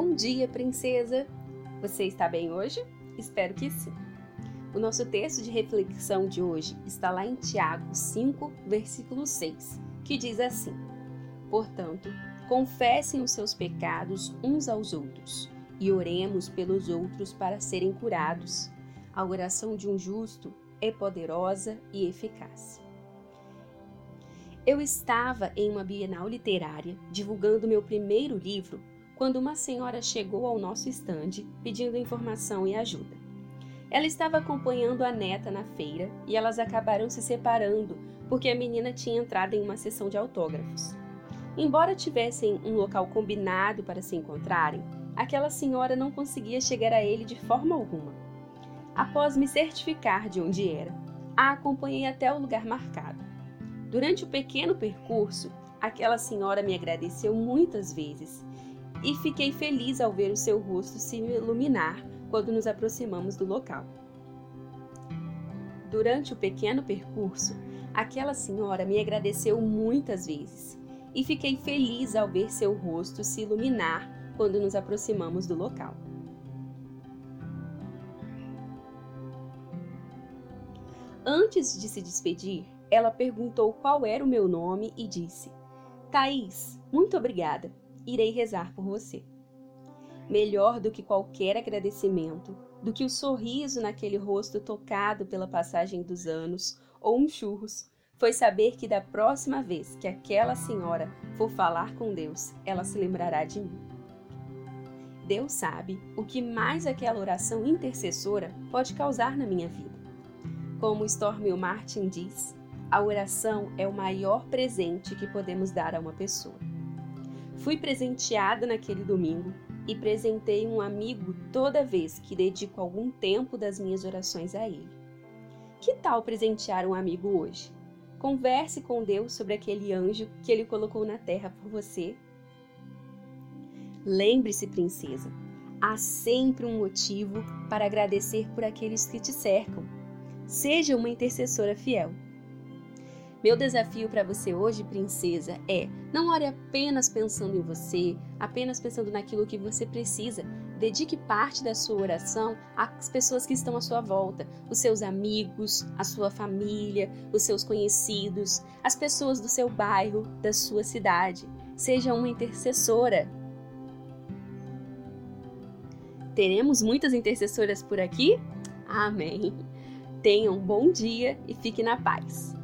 Bom dia, princesa! Você está bem hoje? Espero que sim. O nosso texto de reflexão de hoje está lá em Tiago 5, versículo 6, que diz assim: Portanto, confessem os seus pecados uns aos outros e oremos pelos outros para serem curados. A oração de um justo é poderosa e eficaz. Eu estava em uma bienal literária divulgando meu primeiro livro quando uma senhora chegou ao nosso estande pedindo informação e ajuda. Ela estava acompanhando a neta na feira e elas acabaram se separando porque a menina tinha entrado em uma sessão de autógrafos. Embora tivessem um local combinado para se encontrarem, aquela senhora não conseguia chegar a ele de forma alguma. Após me certificar de onde era, a acompanhei até o lugar marcado. Durante o pequeno percurso, aquela senhora me agradeceu muitas vezes e fiquei feliz ao ver o seu rosto se iluminar quando nos aproximamos do local. Durante o pequeno percurso, aquela senhora me agradeceu muitas vezes e fiquei feliz ao ver seu rosto se iluminar quando nos aproximamos do local. Antes de se despedir, ela perguntou qual era o meu nome e disse: Thaís, muito obrigada irei rezar por você. Melhor do que qualquer agradecimento, do que o sorriso naquele rosto tocado pela passagem dos anos ou um churros, foi saber que da próxima vez que aquela senhora for falar com Deus, ela se lembrará de mim. Deus sabe o que mais aquela oração intercessora pode causar na minha vida. Como Stormy Martin diz, a oração é o maior presente que podemos dar a uma pessoa. Fui presenteada naquele domingo e presentei um amigo toda vez que dedico algum tempo das minhas orações a ele. Que tal presentear um amigo hoje? Converse com Deus sobre aquele anjo que ele colocou na terra por você. Lembre-se, princesa, há sempre um motivo para agradecer por aqueles que te cercam. Seja uma intercessora fiel. Meu desafio para você hoje, princesa, é não ore apenas pensando em você, apenas pensando naquilo que você precisa. Dedique parte da sua oração às pessoas que estão à sua volta, os seus amigos, a sua família, os seus conhecidos, as pessoas do seu bairro, da sua cidade. Seja uma intercessora. Teremos muitas intercessoras por aqui? Amém. Tenham um bom dia e fique na paz.